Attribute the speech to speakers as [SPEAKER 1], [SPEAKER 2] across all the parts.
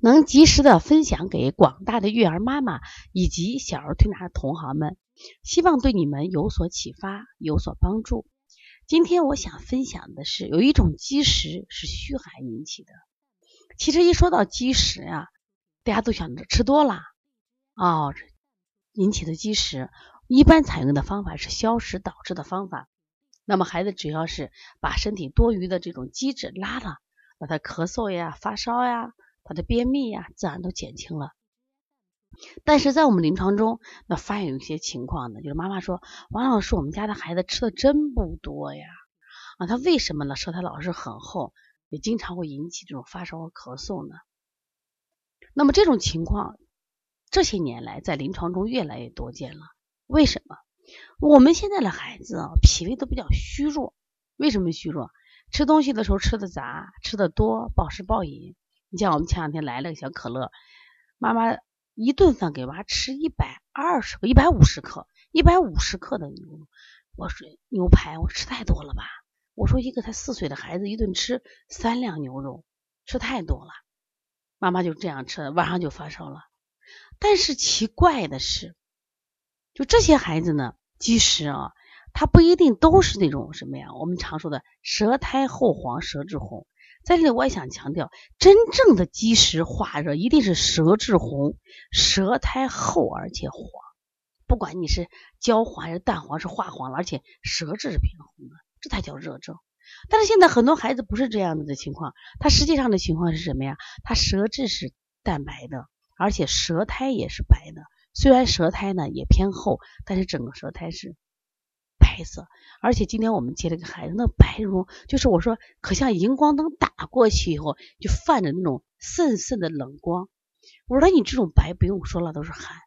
[SPEAKER 1] 能及时的分享给广大的育儿妈妈以及小儿推拿的同行们，希望对你们有所启发，有所帮助。今天我想分享的是，有一种积食是虚寒引起的。其实一说到积食啊，大家都想着吃多了哦引起的积食，一般采用的方法是消食导滞的方法。那么孩子只要是把身体多余的这种积脂拉了，把他咳嗽呀、发烧呀。他的便秘呀，自然都减轻了。但是在我们临床中，那发现有一些情况呢，就是妈妈说：“王老师，我们家的孩子吃的真不多呀，啊，他为什么呢？舌苔老是很厚，也经常会引起这种发烧和咳嗽呢？”那么这种情况这些年来在临床中越来越多见了。为什么？我们现在的孩子啊，脾胃都比较虚弱。为什么虚弱？吃东西的时候吃的杂，吃的多，暴食暴饮。你像我们前两天来了个小可乐，妈妈一顿饭给娃吃一百二十克、一百五十克、一百五十克的牛，我说牛排，我吃太多了吧？我说一个才四岁的孩子一顿吃三两牛肉，吃太多了。妈妈就这样吃，晚上就发烧了。但是奇怪的是，就这些孩子呢，积食啊，他不一定都是那种什么呀？我们常说的舌苔厚黄、舌质红。在这里，我也想强调，真正的积食化热，一定是舌质红、舌苔厚而且黄。不管你是焦黄还是淡黄，是化黄了，而且舌质是偏红的，这才叫热症。但是现在很多孩子不是这样子的情况，他实际上的情况是什么呀？他舌质是淡白的，而且舌苔也是白的。虽然舌苔呢也偏厚，但是整个舌苔是。白色，而且今天我们接了个孩子，那白绒就是我说，可像荧光灯打过去以后，就泛着那种渗渗的冷光。我说你这种白不用说了，都是汗。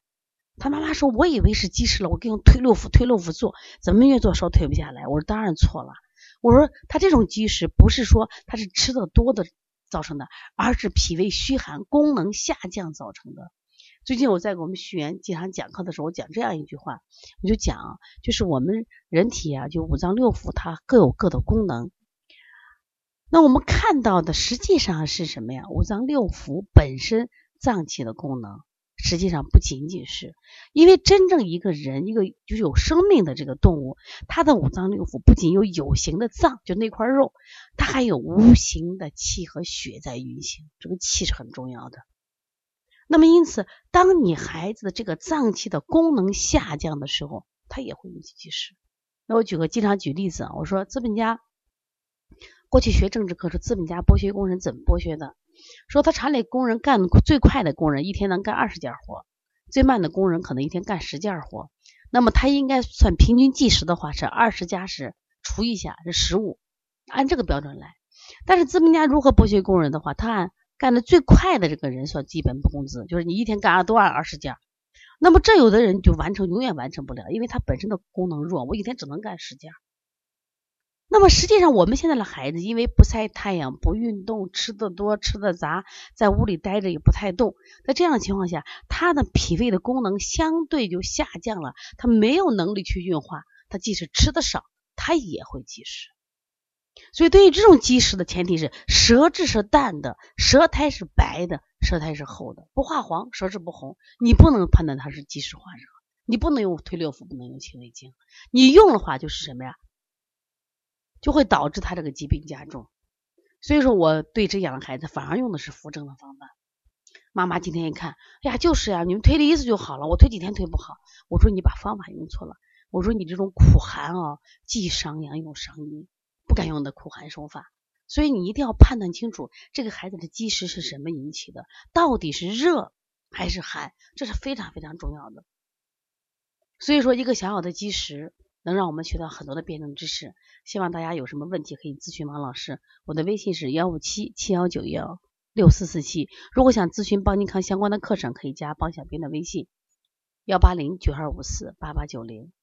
[SPEAKER 1] 他妈妈说，我以为是积食了，我给用推六腑，推六腑做，怎么越做烧退不下来？我说当然错了。我说他这种积食不是说他是吃的多的造成的，而是脾胃虚寒、功能下降造成的。最近我在给我们学员经常讲课的时候，我讲这样一句话，我就讲，就是我们人体啊，就五脏六腑它各有各的功能。那我们看到的实际上是什么呀？五脏六腑本身脏器的功能，实际上不仅仅是，因为真正一个人一个就是有生命的这个动物，它的五脏六腑不仅有有形的脏，就那块肉，它还有无形的气和血在运行，这个气是很重要的。那么，因此，当你孩子的这个脏器的功能下降的时候，它也会引起积食。那我举个经常举例子啊，我说资本家过去学政治课，说资本家剥削工人怎么剥削的？说他厂里工人干最快的工人一天能干二十件活，最慢的工人可能一天干十件活。那么他应该算平均计时的话是二十加十除一下是十五，按这个标准来。但是资本家如何剥削工人的话，他按。干的最快的这个人算基本工资，就是你一天干多按二十件，那么这有的人就完成永远完成不了，因为他本身的功能弱，我一天只能干十件。那么实际上我们现在的孩子因为不晒太阳、不运动、吃的多、吃的杂，在屋里待着也不太动，在这样的情况下，他的脾胃的功能相对就下降了，他没有能力去运化，他即使吃的少，他也会积食。所以，对于这种积食的前提是舌质是淡的，舌苔是白的，舌苔是厚的，不化黄，舌质不红，你不能判断它是积食化热，你不能用推六腑，不能用清胃经，你用的话就是什么呀？就会导致他这个疾病加重。所以说，我对这样的孩子反而用的是扶正的方法。妈妈今天一看，哎呀，就是呀，你们推了一次就好了，我推几天推不好。我说你把方法用错了，我说你这种苦寒啊，既伤阳又伤阴。不敢用的苦寒手法，所以你一定要判断清楚这个孩子的积食是什么引起的，到底是热还是寒，这是非常非常重要的。所以说，一个小小的积食能让我们学到很多的辩证知识。希望大家有什么问题可以咨询王老师，我的微信是幺五七七幺九幺六四四七。如果想咨询邦尼康相关的课程，可以加邦小兵的微信。幺八零九二五四八八九零。